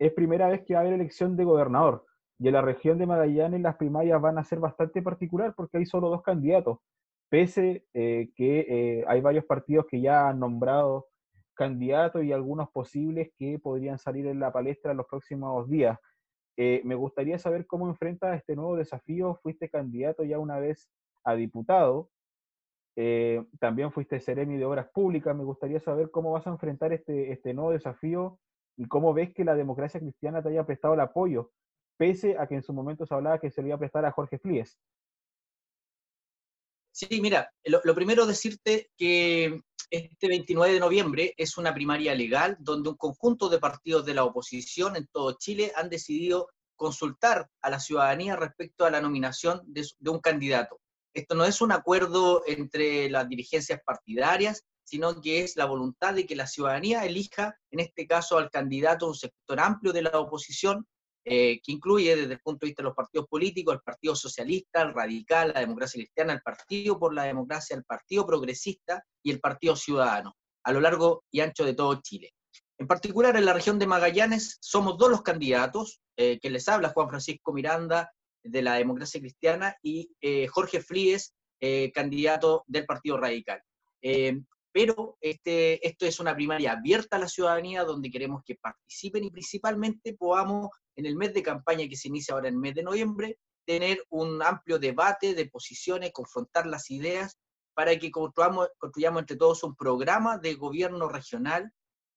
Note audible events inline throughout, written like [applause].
es primera vez que va a haber elección de gobernador. Y en la región de Magallanes las primarias van a ser bastante particular porque hay solo dos candidatos. Pese eh, que eh, hay varios partidos que ya han nombrado candidatos y algunos posibles que podrían salir en la palestra en los próximos días. Eh, me gustaría saber cómo enfrentas este nuevo desafío. Fuiste candidato ya una vez a diputado, también fuiste seremi de Obras Públicas. Me gustaría saber cómo vas a enfrentar este, este nuevo desafío y cómo ves que la democracia cristiana te haya prestado el apoyo, pese a que en su momento se hablaba que se le iba a prestar a Jorge Flies. Sí, mira, lo, primero decirte que este 29 de noviembre es una primaria legal donde un conjunto de partidos de la oposición en todo Chile han decidido consultar a la ciudadanía respecto a la nominación de, un candidato. Esto no es un acuerdo entre las dirigencias partidarias, sino que es la voluntad de que la ciudadanía elija, en este caso, al candidato un sector amplio de la oposición, eh, que incluye desde el punto de vista de los partidos políticos, el Partido Socialista, el Radical, la Democracia Cristiana, el Partido por la Democracia, el Partido Progresista y el Partido Ciudadano, a lo largo y ancho de todo Chile. En particular, en la región de Magallanes, somos dos los candidatos, eh, que les habla Juan Francisco Miranda, de la Democracia Cristiana, y eh, Jorge Fríes, candidato del Partido Radical pero este, esto es una primaria abierta a la ciudadanía donde queremos que participen y principalmente podamos, en el mes de campaña que se inicia ahora en el mes de noviembre, tener un amplio debate de posiciones, confrontar las ideas para que construyamos, construyamos entre todos un programa de gobierno regional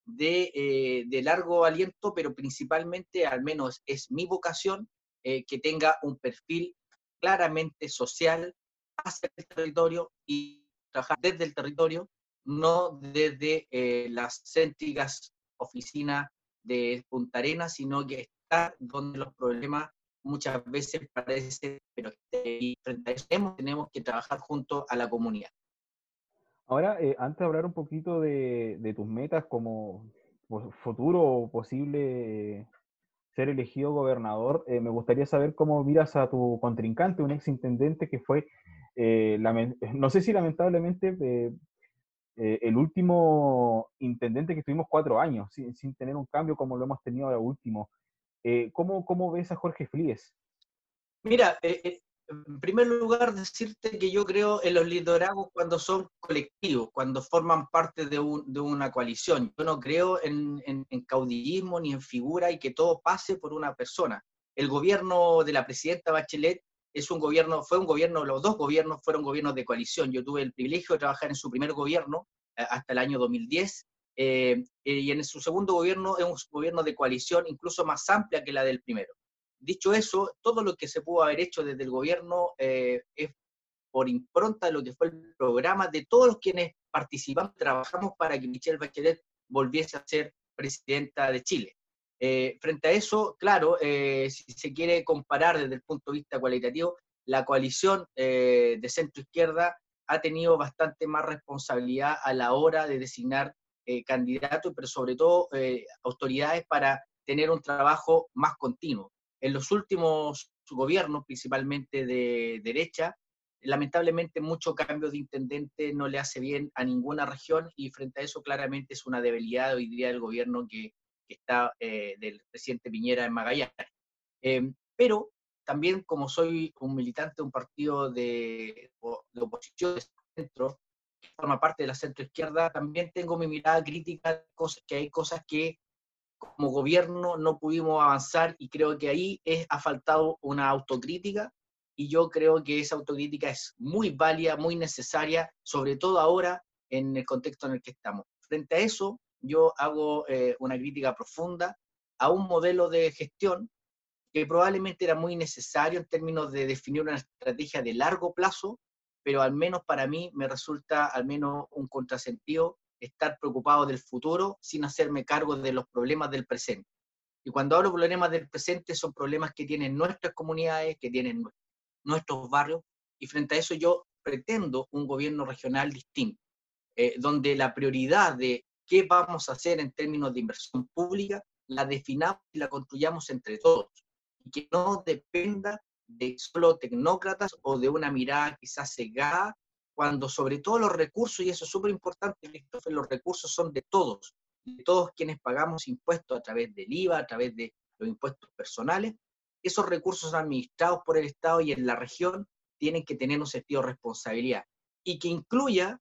de, eh, de largo aliento, pero principalmente, al menos es mi vocación, eh, que tenga un perfil claramente social hacia el territorio y trabajar desde el territorio no desde eh, las céntricas oficinas de Punta Arenas, sino que estar donde los problemas muchas veces parecen, pero frente a eso tenemos, que trabajar junto a la comunidad. Ahora, eh, antes de hablar un poquito de, tus metas como futuro posible ser elegido gobernador, eh, me gustaría saber cómo miras a tu contrincante, un ex intendente que fue, no sé si lamentablemente eh, el último intendente que tuvimos cuatro años, sin, tener un cambio como lo hemos tenido ahora último. Eh, ¿cómo, ¿cómo, ves a Jorge Fríes? Mira, eh, en primer lugar, decirte que yo creo en los liderazgos cuando son colectivos, cuando forman parte de, una coalición. Yo no creo en, en, caudillismo ni en figura y que todo pase por una persona. El gobierno de la presidenta Bachelet es un gobierno, fue un gobierno, los dos gobiernos fueron gobiernos de coalición. Yo tuve el privilegio de trabajar en su primer gobierno eh, hasta el año 2010 eh, y en su segundo gobierno es un gobierno de coalición incluso más amplia que la del primero. Dicho eso, todo lo que se pudo haber hecho desde el gobierno eh, es por impronta de lo que fue el programa de todos quienes participamos, trabajamos para que Michelle Bachelet volviese a ser presidenta de Chile. Eh, frente a eso, claro, eh, si se quiere comparar desde el punto de vista cualitativo, la coalición eh, de centro-izquierda ha tenido bastante más responsabilidad a la hora de designar candidatos, pero sobre todo autoridades para tener un trabajo más continuo. En los últimos gobiernos, principalmente de derecha, lamentablemente mucho cambio de intendente no le hace bien a ninguna región y frente a eso claramente es una debilidad hoy día del gobierno que que está eh, del presidente Piñera en Magallanes. Em, pero también como soy un militante de un partido de, de oposición de centro, que forma parte de la centro izquierda, también tengo mi mirada crítica, cosas, que hay cosas que como gobierno no pudimos avanzar y creo que ahí es, ha faltado una autocrítica y yo creo que esa autocrítica es muy válida, muy necesaria, sobre todo ahora en el contexto en el que estamos. Frente a eso, yo hago eh, una crítica profunda a un modelo de gestión que probablemente era muy necesario en términos de definir una estrategia de largo plazo, pero al menos para mí me resulta al menos un contrasentido estar preocupado del futuro sin hacerme cargo de los problemas del presente. Y cuando hablo de problemas del presente son problemas que tienen nuestras comunidades, que tienen nuestros barrios, y frente a eso yo pretendo un gobierno regional distinto, eh, donde la prioridad de qué vamos a hacer en términos de inversión pública, la definamos y la construyamos entre todos, y que no dependa de solo tecnócratas o de una mirada quizás cegada, cuando sobre todo los recursos, y eso es súper importante, los recursos son de todos, de todos quienes pagamos impuestos a través del IVA, a través de los impuestos personales, esos recursos administrados por el Estado y en la región tienen que tener un sentido de responsabilidad. Y que incluya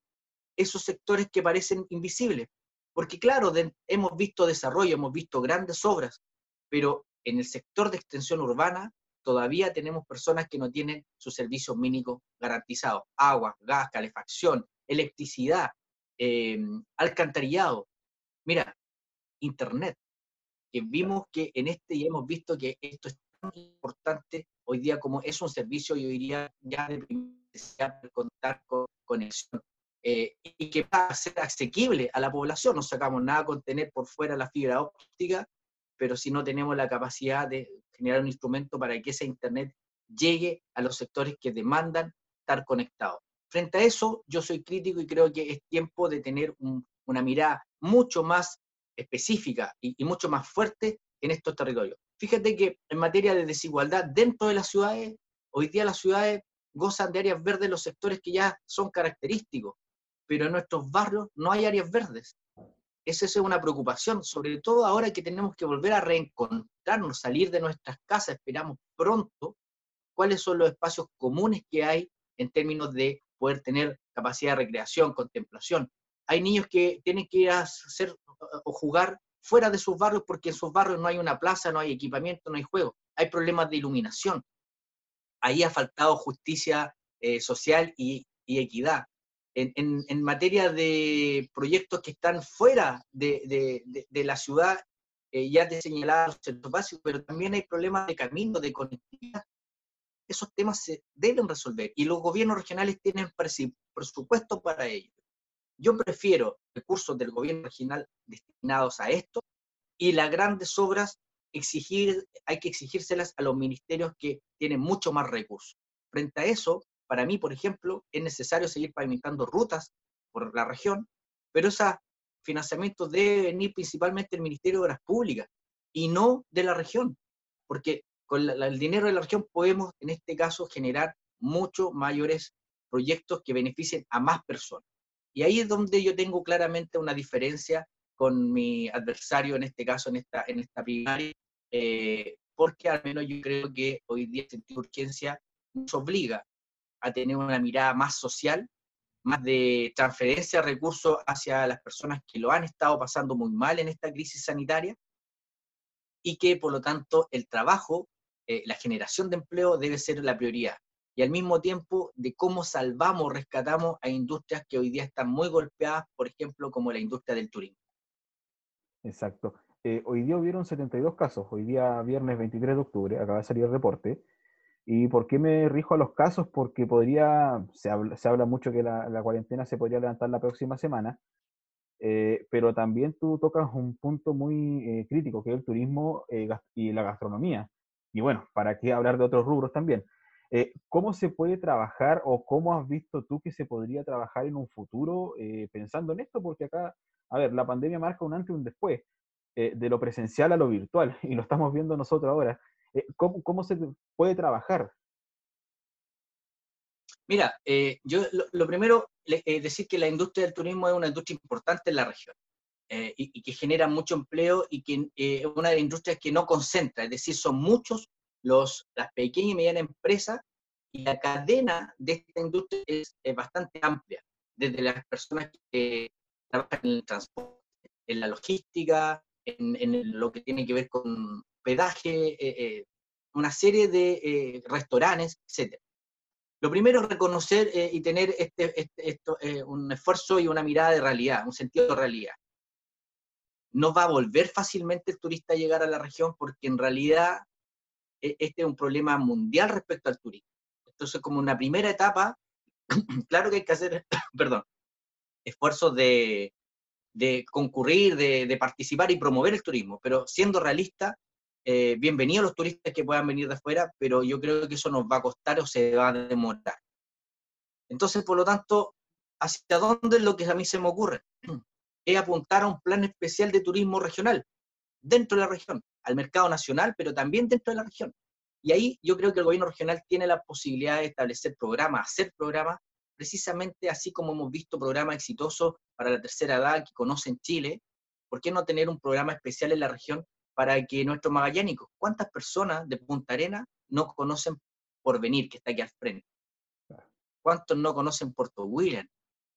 esos sectores que parecen invisibles. Porque claro, hemos visto desarrollo, hemos visto grandes obras, pero en el sector de extensión urbana todavía tenemos personas que no tienen sus servicios mínimos garantizados. Agua, gas, calefacción, electricidad, eh, alcantarillado. Mira, Internet, que vimos que en este ya hemos visto que esto es tan importante hoy día como es un servicio, yo diría, ya de contar con conexión. Eh, y que va a ser asequible a la población. No sacamos nada con tener por fuera la fibra óptica, pero si no tenemos la capacidad de generar un instrumento para que ese Internet llegue a los sectores que demandan estar conectados. Frente a eso, yo soy crítico y creo que es tiempo de tener una mirada mucho más específica y, mucho más fuerte en estos territorios. Fíjate que en materia de desigualdad dentro de las ciudades, hoy día las ciudades gozan de áreas verdes los sectores que ya son característicos, pero en nuestros barrios no hay áreas verdes. Esa es una preocupación, sobre todo ahora que tenemos que volver a reencontrarnos, salir de nuestras casas, esperamos pronto cuáles son los espacios comunes que hay en términos de poder tener capacidad de recreación, contemplación. Hay niños que tienen que ir a hacer o jugar fuera de sus barrios porque en sus barrios no hay una plaza, no hay equipamiento, no hay juego. Hay problemas de iluminación. Ahí ha faltado justicia eh, social y equidad en, materia de proyectos que están fuera de, la ciudad, eh, ya te señalaba los centros básicos, pero también hay problemas de camino, de conectividad. Esos temas se deben resolver y los gobiernos regionales tienen presupuesto para ello. Yo prefiero recursos del gobierno regional destinados a esto y las grandes obras exigir, hay que exigírselas a los ministerios que tienen mucho más recursos. Frente a eso, para mí, por ejemplo, es necesario seguir pavimentando rutas por la región, pero ese financiamiento debe venir principalmente del Ministerio de Obras Públicas y no de la región, porque con el dinero de la región podemos, en este caso, generar muchos mayores proyectos que beneficien a más personas. Y ahí es donde yo tengo claramente una diferencia con mi adversario, en este caso, en esta, en esta primaria, eh, porque al menos yo creo que hoy día el sentido de urgencia nos obliga a tener una mirada más social, más de transferencia de recursos hacia las personas que lo han estado pasando muy mal en esta crisis sanitaria y que por lo tanto el trabajo, eh, la generación de empleo debe ser la prioridad. Y al mismo tiempo de cómo salvamos, rescatamos a industrias que hoy día están muy golpeadas, por ejemplo, como la industria del turismo. Exacto. Eh, hoy día hubieron 72 casos, hoy día viernes 23 de octubre, acaba de salir el reporte, ¿Y por qué me rijo a los casos? Porque podría, se habla, se habla mucho que la, cuarentena se podría levantar la próxima semana, eh, pero también tú tocas un punto muy eh, crítico, que es el turismo eh, y la gastronomía. Y bueno, ¿para qué hablar de otros rubros también? ¿Cómo se puede trabajar o cómo has visto tú que se podría trabajar en un futuro pensando en esto? Porque acá, a ver, la pandemia marca un antes y un después, de lo presencial a lo virtual, [laughs] y lo estamos viendo nosotros ahora. Eh, ¿cómo, se puede trabajar? Mira, eh, yo lo, primero es eh, decir que la industria del turismo es una industria importante en la región y, que genera mucho empleo y que es una de las industrias que no concentra, es decir, son muchos los, las pequeñas y medianas empresas y la cadena de esta industria es, bastante amplia, desde las personas que trabajan en el transporte, en la logística, en, en lo que tiene que ver con hospedaje, eh, eh, una serie de eh, restaurantes, etc. Lo primero es reconocer y tener este, este esto, un esfuerzo y una mirada de realidad, un sentido de realidad. No va a volver fácilmente el turista a llegar a la región porque en realidad este es un problema mundial respecto al turismo. Entonces, como una primera etapa, [clears throat] claro que hay que hacer, [coughs] perdón, esfuerzos de, de concurrir, de, de, participar y promover el turismo, pero siendo realista, eh, bienvenidos los turistas que puedan venir de afuera, pero yo creo que eso nos va a costar o se va a demorar. Entonces, por lo tanto, ¿hacia dónde es lo que a mí se me ocurre? [clears throat] Es apuntar a un plan especial de turismo regional, dentro de la región, al mercado nacional, pero también dentro de la región. Y ahí yo creo que el gobierno regional tiene la posibilidad de establecer programas, hacer programas, precisamente así como hemos visto programas exitosos para la tercera edad que conocen Chile, ¿Por qué no tener un programa especial en la región para que nuestros magallánicos, cuántas personas de Punta Arena no conocen por venir, que está aquí al frente? ¿Cuántos no conocen Puerto William?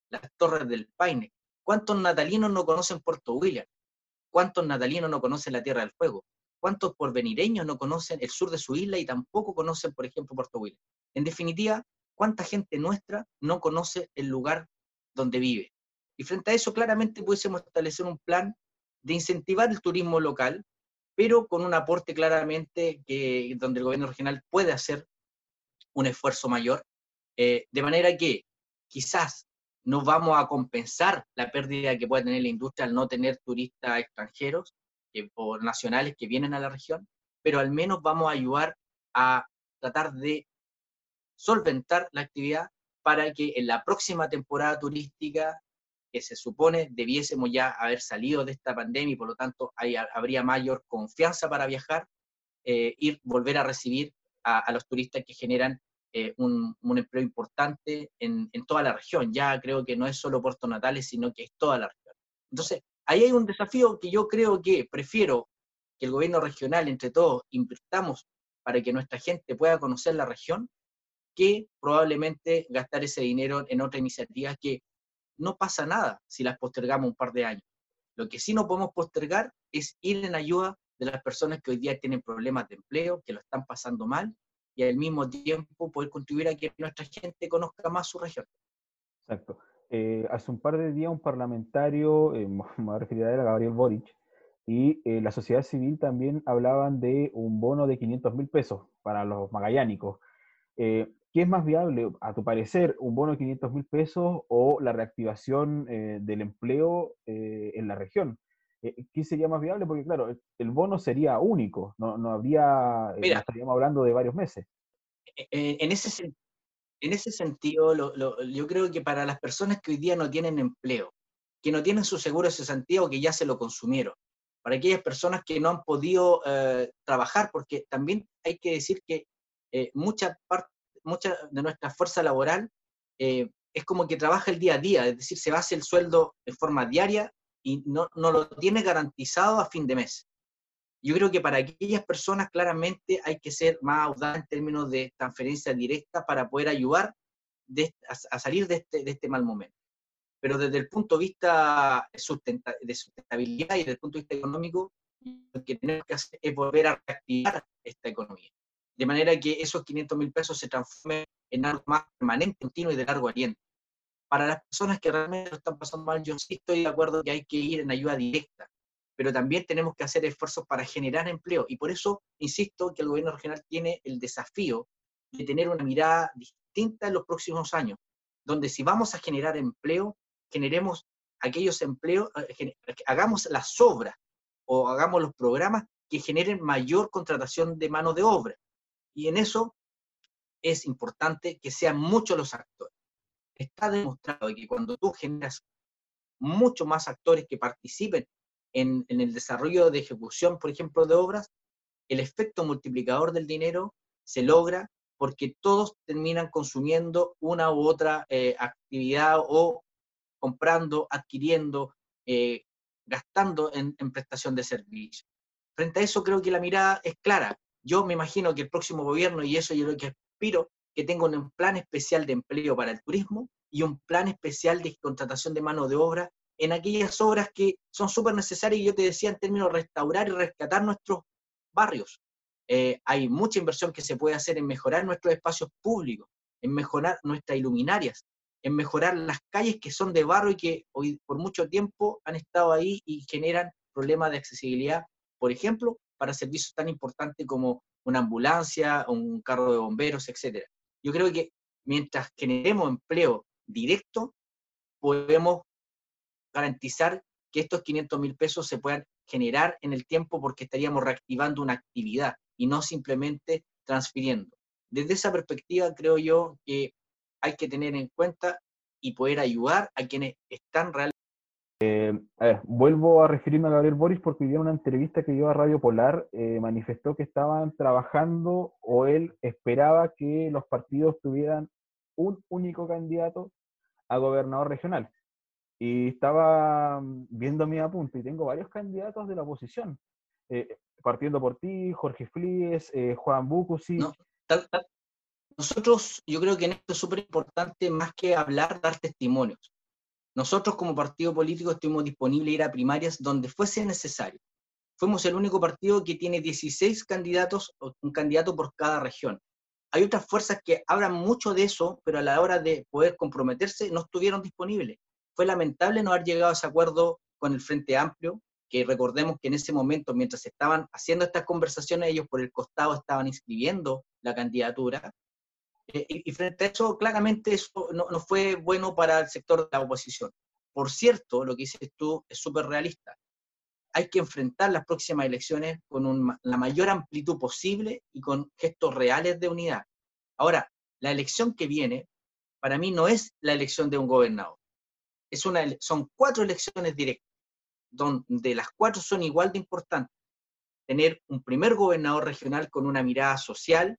Las Torres del Paine. ¿Cuántos natalinos no conocen Puerto William? ¿Cuántos natalinos no conocen la Tierra del Fuego? ¿Cuántos porvenireños no conocen el sur de su isla y tampoco conocen, por ejemplo, Puerto William? En definitiva, ¿cuánta gente nuestra no conoce el lugar donde vive? Y frente a eso, claramente pudiésemos establecer un plan de incentivar el turismo local, pero con un aporte claramente que, donde el gobierno regional puede hacer un esfuerzo mayor, eh, de manera que quizás no vamos a compensar la pérdida que puede tener la industria al no tener turistas extranjeros o nacionales que vienen a la región, pero al menos vamos a ayudar a tratar de solventar la actividad para que en la próxima temporada turística, que se supone debiésemos ya haber salido de esta pandemia y por lo tanto habría mayor confianza para viajar, eh, ir, volver a recibir a, los turistas que generan eh, un, empleo importante en, en, toda la región. Ya creo que no es solo Puerto Natales, sino que es toda la región. Entonces, ahí hay un desafío que yo creo que prefiero que el gobierno regional, entre todos, invirtamos para que nuestra gente pueda conocer la región, que probablemente gastar ese dinero en otra iniciativa que no pasa nada si las postergamos un par de años. Lo que sí no podemos postergar es ir en ayuda de las personas que hoy día tienen problemas de empleo, que lo están pasando mal, y al mismo tiempo poder contribuir a que nuestra gente conozca más su región. Exacto. Eh, hace un par de días un parlamentario, eh, me voy a él, Gabriel Boric, y eh, la sociedad civil también hablaban de un bono de 500 mil pesos para los magallánicos. ¿Qué es más viable, a tu parecer, un bono de 500 mil pesos o la reactivación del empleo en la región? ¿Qué sería más viable? Porque claro, el, bono sería único, no, no habría, estaríamos hablando de varios meses. E, e, en ese, en ese sentido, yo creo que para las personas que hoy día no tienen empleo, que no tienen su seguro de cesantía o que ya se lo consumieron, para aquellas personas que no han podido eh, trabajar, porque también hay que decir que eh, mucha, parte, mucha de nuestra fuerza laboral eh, es como que trabaja el día a día, es decir, se basa el sueldo de forma diaria y no, no lo tiene garantizado a fin de mes. Yo creo que para aquellas personas claramente hay que ser más audaz en términos de transferencia directa para poder ayudar a, salir de este, de este mal momento. Pero desde el punto de vista de sustentabilidad y desde el punto de vista económico, lo que tenemos que hacer es volver a reactivar esta economía. De manera que esos 500 mil pesos se transformen en algo más permanente, continuo y de largo aliento. Para las personas que realmente lo están pasando mal, yo sí estoy de acuerdo que hay que ir en ayuda directa pero también tenemos que hacer esfuerzos para generar empleo. Y por eso insisto que el gobierno regional tiene el desafío de tener una mirada distinta en los próximos años, donde si vamos a generar empleo, generemos aquellos empleos, eh, hagamos las obras o hagamos los programas que generen mayor contratación de mano de obra. Y en eso es importante que sean muchos los actores. Está demostrado que cuando tú generas muchos más actores que participen en, el desarrollo de ejecución, por ejemplo, de obras, el efecto multiplicador del dinero se logra porque todos terminan consumiendo una u otra eh, actividad o comprando, adquiriendo, eh, gastando en, en, prestación de servicios. Frente a eso creo que la mirada es clara. Yo me imagino que el próximo gobierno, y eso yo lo que aspiro, que tenga un plan especial de empleo para el turismo y un plan especial de contratación de mano de obra en aquellas obras que son súper necesarias, y yo te decía en términos de restaurar y rescatar nuestros barrios. Eh, hay mucha inversión que se puede hacer en mejorar nuestros espacios públicos, en mejorar nuestras iluminarias, en mejorar las calles que son de barro y que hoy por mucho tiempo han estado ahí y generan problemas de accesibilidad, por ejemplo, para servicios tan importantes como una ambulancia, un carro de bomberos, etc. Yo creo que mientras generemos empleo directo, podemos garantizar que estos 500 mil pesos se puedan generar en el tiempo porque estaríamos reactivando una actividad y no simplemente transfiriendo. Desde esa perspectiva creo yo que hay que tener en cuenta y poder ayudar a quienes están realmente... Eh, a ver, vuelvo a referirme a Gabriel Boris porque hoy una entrevista que dio a Radio Polar, eh, manifestó que estaban trabajando o él esperaba que los partidos tuvieran un único candidato a gobernador regional y estaba mm, viendo mi apunte y tengo varios candidatos de la oposición. Eh, partiendo por ti, Jorge Flies, Juan Bucusi. Nosotros, yo creo que en esto es súper importante, más que hablar, dar testimonios. Nosotros como partido político estuvimos disponibles a ir a primarias donde fuese necesario. Fuimos el único partido que tiene 16 candidatos, un candidato por cada región. Hay otras fuerzas que hablan mucho de eso, pero a la hora de poder comprometerse no estuvieron disponibles. Fue lamentable no haber llegado a ese acuerdo con el Frente Amplio, que recordemos que en ese momento, mientras estaban haciendo estas conversaciones, ellos por el costado estaban inscribiendo la candidatura, eh, y, frente a eso, claramente eso no, no, fue bueno para el sector de la oposición. Por cierto, lo que dices tú es súper realista. Hay que enfrentar las próximas elecciones con la mayor amplitud posible y con gestos reales de unidad. Ahora, la elección que viene, para mí no es la elección de un gobernador. Es una, son cuatro elecciones directas, donde las cuatro son igual de importantes. Tener un primer gobernador regional con una mirada social,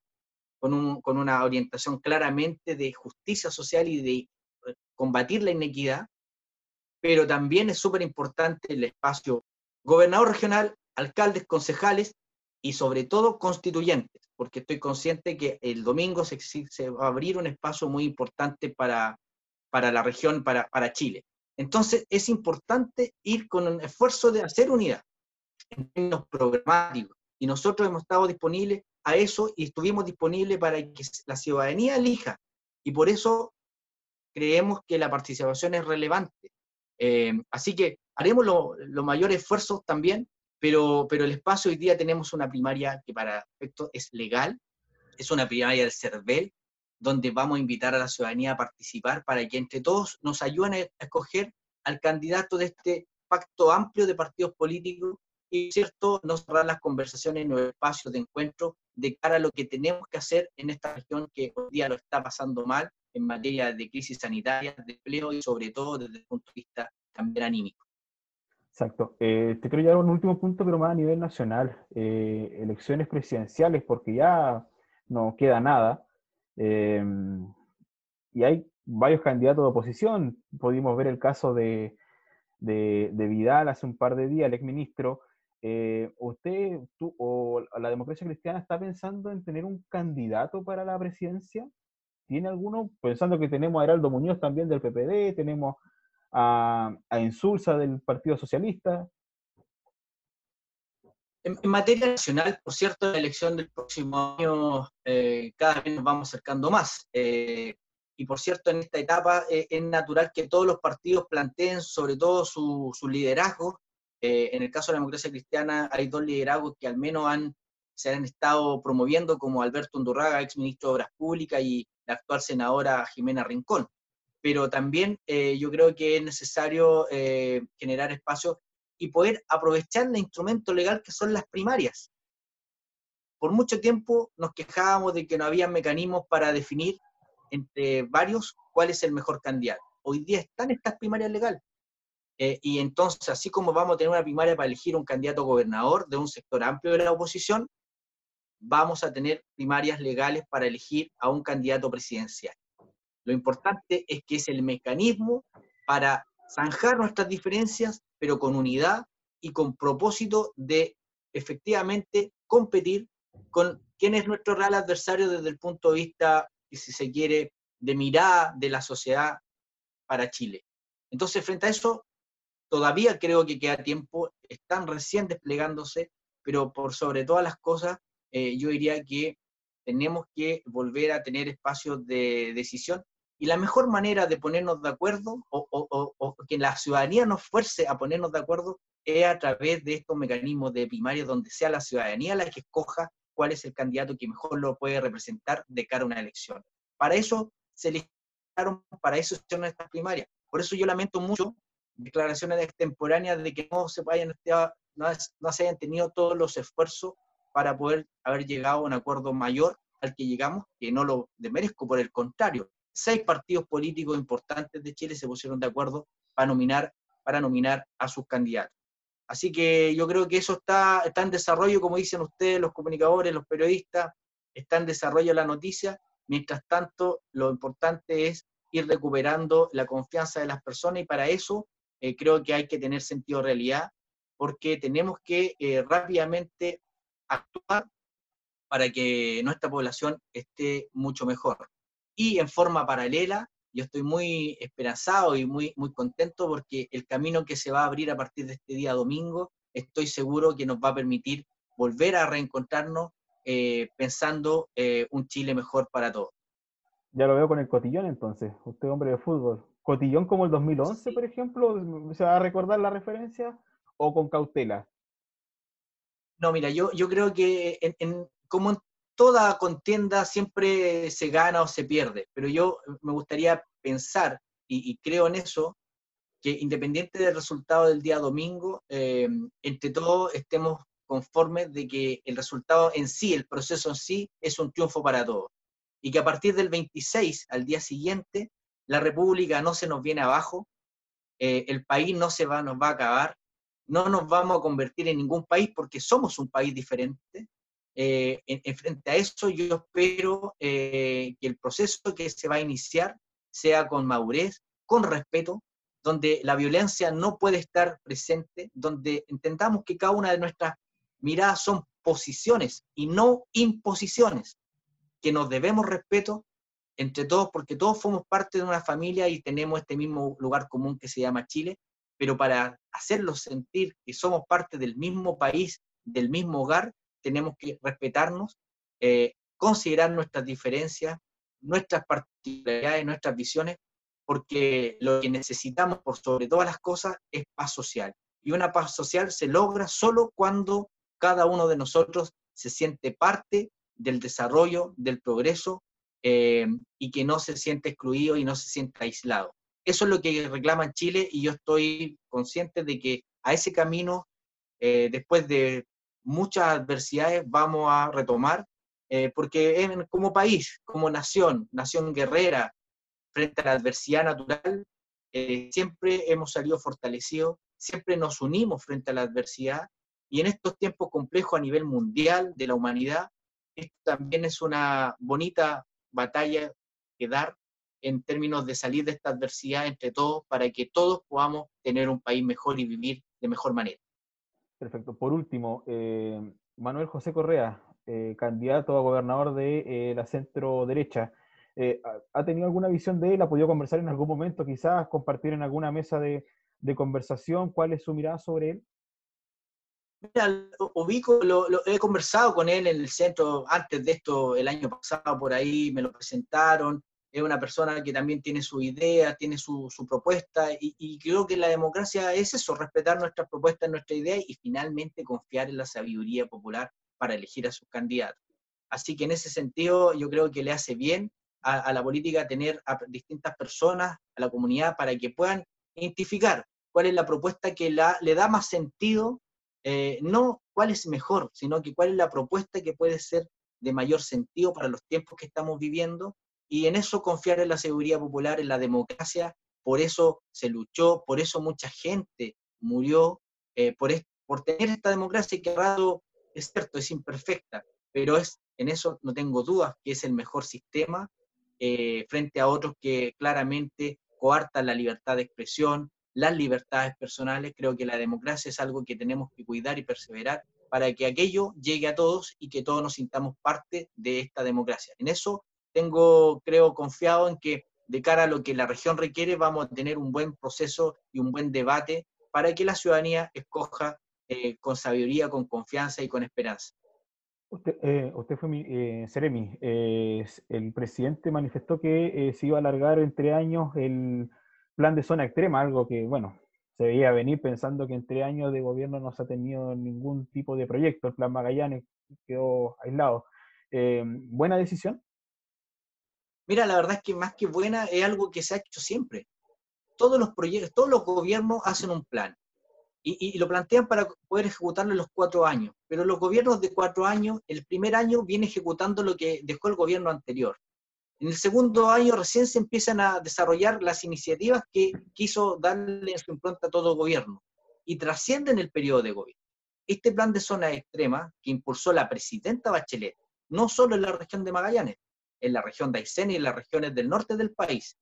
con, una orientación claramente de justicia social y de eh, combatir la inequidad, pero también es súper importante el espacio gobernador regional, alcaldes, concejales y sobre todo constituyentes, porque estoy consciente que el domingo se, va a abrir un espacio muy importante para, para la región, para, para Chile. Entonces es importante ir con un esfuerzo de hacer unidad en términos programáticos. Y nosotros hemos estado disponibles a eso y estuvimos disponibles para que la ciudadanía elija. Y por eso creemos que la participación es relevante. Eh, así que haremos los mayores esfuerzos también, pero, pero el espacio hoy día tenemos una primaria que para efecto es legal, es una primaria del CERVEL, donde vamos a invitar a la ciudadanía a participar para que entre todos nos ayuden a escoger al candidato de este pacto amplio de partidos políticos y, cierto, no cerrar las conversaciones en los espacios de encuentro de cara a lo que tenemos que hacer en esta región que hoy día lo está pasando mal en materia de crisis sanitaria, de empleo y sobre todo desde el punto de vista también anímico. Exacto. Eh, te quiero llevar un último punto, pero más a nivel nacional. Eh, elecciones presidenciales, porque ya no queda nada. Eh, y hay varios candidatos de oposición. Pudimos ver el caso de, de, de Vidal hace un par de días, el exministro, eh, ¿usted o la democracia cristiana está pensando en tener un candidato para la presidencia? ¿Tiene alguno? Pensando que tenemos a Heraldo Muñoz también del PPD, tenemos a, Insulsa del Partido Socialista. En, materia nacional, por cierto, la elección del próximo año eh, cada vez nos vamos acercando más. Eh, y por cierto, en esta etapa es natural que todos los partidos planteen sobre todo su, su liderazgo eh, en el caso de la democracia cristiana hay dos liderazgos que al menos han, se han estado promoviendo, como Alberto Undurraga, ex ministro de Obras Públicas, y la actual senadora Jimena Rincón. Pero también eh, yo creo que es necesario eh, generar espacio y poder aprovechar el instrumento legal que son las primarias. Por mucho tiempo nos quejábamos de que no había mecanismos para definir entre varios cuál es el mejor candidato. Hoy día están estas primarias legales. Eh, y entonces, así como vamos a tener una primaria para elegir un candidato gobernador de un sector amplio de la oposición, vamos a tener primarias legales para elegir a un candidato presidencial. Lo importante es que es el mecanismo para zanjar nuestras diferencias, pero con unidad y con propósito de efectivamente competir con quién es nuestro real adversario desde el punto de vista, si se quiere, de mirada de la sociedad para Chile. Entonces, frente a eso, todavía creo que queda tiempo, están recién desplegándose, pero por sobre todas las cosas, eh, yo diría que tenemos que volver a tener espacios de decisión y la mejor manera de ponernos de acuerdo o, que la ciudadanía nos fuerce a ponernos de acuerdo es a través de estos mecanismos de primaria donde sea la ciudadanía la que escoja cuál es el candidato que mejor lo puede representar de cara a una elección. Para eso se eligieron, para eso son estas primarias. Por eso yo lamento mucho declaraciones extemporáneas de que no se, vayan, no, no se hayan tenido todos los esfuerzos para poder haber llegado a un acuerdo mayor al que llegamos, que no lo demerezco, por el contrario, seis partidos políticos importantes de Chile se pusieron de acuerdo para nominar, para nominar a sus candidatos. Así que yo creo que eso está, está en desarrollo, como dicen ustedes, los comunicadores, los periodistas, está en desarrollo la noticia. Mientras tanto, lo importante es ir recuperando la confianza de las personas y para eso eh, creo que hay que tener sentido de realidad porque tenemos que eh, rápidamente actuar para que nuestra población esté mucho mejor. Y en forma paralela, yo estoy muy esperanzado y muy, muy contento porque el camino que se va a abrir a partir de este día domingo, estoy seguro que nos va a permitir volver a reencontrarnos eh, pensando eh, un Chile mejor para todos. Ya lo veo con el cotillón entonces, usted hombre de fútbol. ¿Cotillón como el 2011, por ejemplo? ¿Se va a recordar la referencia? ¿O con cautela? No, mira, yo, yo creo que en, como en toda contienda siempre se gana o se pierde, pero yo me gustaría pensar, y, creo en eso, que independiente del resultado del día domingo, eh, entre todos estemos conformes de que el resultado en sí, el proceso en sí, es un triunfo para todos. Y que a partir del 26 al día siguiente, la República no se nos viene abajo, eh, el país no se va, nos va a acabar, no nos vamos a convertir en ningún país porque somos un país diferente. Eh, en, frente a eso, yo espero eh, que el proceso que se va a iniciar sea con madurez, con respeto, donde la violencia no puede estar presente, donde intentamos que cada una de nuestras miradas son posiciones y no imposiciones, que nos debemos respeto entre todos porque todos somos parte de una familia y tenemos este mismo lugar común que se llama Chile, pero para hacerlos sentir que somos parte del mismo país, del mismo hogar, tenemos que respetarnos, eh, considerar nuestras diferencias, nuestras particularidades, nuestras visiones, porque lo que necesitamos por sobre todas las cosas es paz social. Y una paz social se logra solo cuando cada uno de nosotros se siente parte del desarrollo, del progreso eh, y que no se siente excluido y no se siente aislado. Eso es lo que reclama Chile y yo estoy consciente de que a ese camino, eh, después de muchas adversidades, vamos a retomar, eh, porque como país, como nación, nación guerrera, frente a la adversidad natural, siempre hemos salido fortalecidos, siempre nos unimos frente a la adversidad y en estos tiempos complejos a nivel mundial de la humanidad, esto también es una bonita batalla que dar en términos de salir de esta adversidad entre todos para que todos podamos tener un país mejor y vivir de mejor manera. Perfecto. Por último, eh, Manuel José Correa, eh, candidato a gobernador de eh, la centro derecha. ¿Ha tenido alguna visión de él? ¿Ha podido conversar en algún momento, quizás compartir en alguna mesa de, de conversación? ¿Cuál es su mirada sobre él? Mira, ubico, lo, he conversado con él en el centro antes de esto, el año pasado por ahí, me lo presentaron. Es una persona que también tiene su idea, tiene su, propuesta, y, creo que la democracia es eso, respetar nuestras propuestas, nuestras ideas y finalmente confiar en la sabiduría popular para elegir a sus candidatos. Así que en ese sentido, yo creo que le hace bien a, la política tener a distintas personas, a la comunidad, para que puedan identificar cuál es la propuesta que la, le da más sentido eh, no cuál es mejor, sino que cuál es la propuesta que puede ser de mayor sentido para los tiempos que estamos viviendo y en eso confiar en la seguridad popular, en la democracia, por eso se luchó, por eso mucha gente murió, eh, por, por tener esta democracia que rato es cierto, es imperfecta, pero es en eso no tengo dudas que es el mejor sistema eh, frente a otros que claramente coartan la libertad de expresión, las libertades personales, creo que la democracia es algo que tenemos que cuidar y perseverar para que aquello llegue a todos y que todos nos sintamos parte de esta democracia. En eso tengo, creo, confiado en que de cara a lo que la región requiere, vamos a tener un buen proceso y un buen debate para que la ciudadanía escoja eh, con sabiduría, con confianza y con esperanza. Usted, eh, fue mi, eh, Seremi, el presidente manifestó que se iba a alargar entre años el plan de zona extrema, algo que, bueno, se veía venir pensando que en tres años de gobierno no se ha tenido ningún tipo de proyecto. El plan Magallanes quedó aislado. Eh, ¿Buena decisión? Mira, la verdad es que más que buena es algo que se ha hecho siempre. Todos los proyectos, todos los gobiernos hacen un plan y, y, lo plantean para poder ejecutarlo en los cuatro años. Pero los gobiernos de cuatro años, el primer año viene ejecutando lo que dejó el gobierno anterior. En el segundo año recién se empiezan a desarrollar las iniciativas que quiso darle su impronta a todo gobierno y trascienden el periodo de gobierno. Este plan de zona extrema que impulsó la presidenta Bachelet, no solo en la región de Magallanes, en la región de Aysén y en las regiones del norte del país,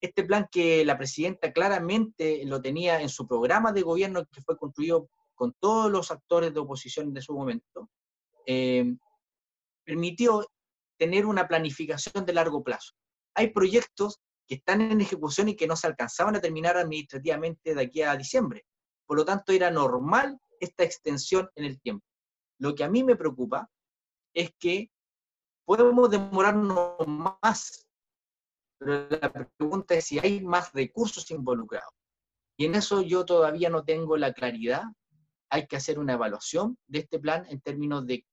este plan que la presidenta claramente lo tenía en su programa de gobierno que fue construido con todos los actores de oposición de su momento, eh, permitió tener una planificación de largo plazo. Hay proyectos que están en ejecución y que no se alcanzaban a terminar administrativamente de aquí a diciembre. Por lo tanto, era normal esta extensión en el tiempo. Lo que a mí me preocupa es que podemos demorarnos más, pero la pregunta es si hay más recursos involucrados. Y en eso yo todavía no tengo la claridad. Hay que hacer una evaluación de este plan en términos de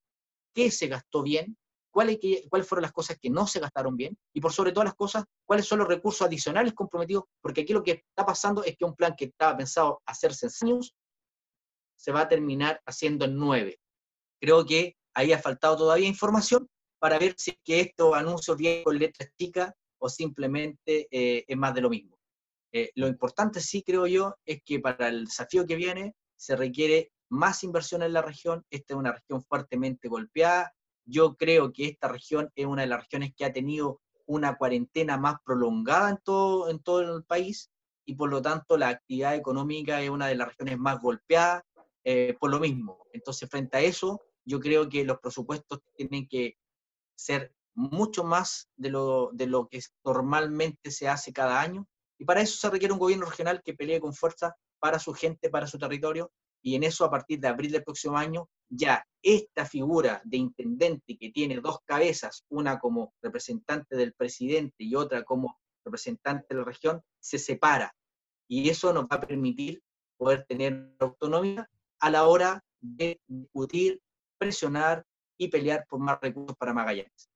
qué se gastó bien, cuáles, fueron las cosas que no se gastaron bien y por sobre todas las cosas, cuáles son los recursos adicionales comprometidos, porque aquí lo que está pasando es que un plan que estaba pensado hacerse en años se va a terminar haciendo en nueve. Creo que ahí ha faltado todavía información para ver si que estos anuncios vienen con letras chicas o simplemente eh, es más de lo mismo. Eh, lo importante sí creo yo es que para el desafío que viene se requiere más inversión en la región. Esta es una región fuertemente golpeada. Yo creo que esta región es una de las regiones que ha tenido una cuarentena más prolongada en todo, en todo el país y por lo tanto la actividad económica es una de las regiones más golpeadas eh, por lo mismo. Entonces, frente a eso, yo creo que los presupuestos tienen que ser mucho más de lo, de lo que normalmente se hace cada año. Y para eso se requiere un gobierno regional que pelee con fuerza para su gente, para su territorio. Y en eso, a partir de abril del próximo año, ya esta figura de intendente que tiene dos cabezas, una como representante del presidente y otra como representante de la región, se separa. Y eso nos va a permitir poder tener autonomía a la hora de discutir, presionar y pelear por más recursos para Magallanes.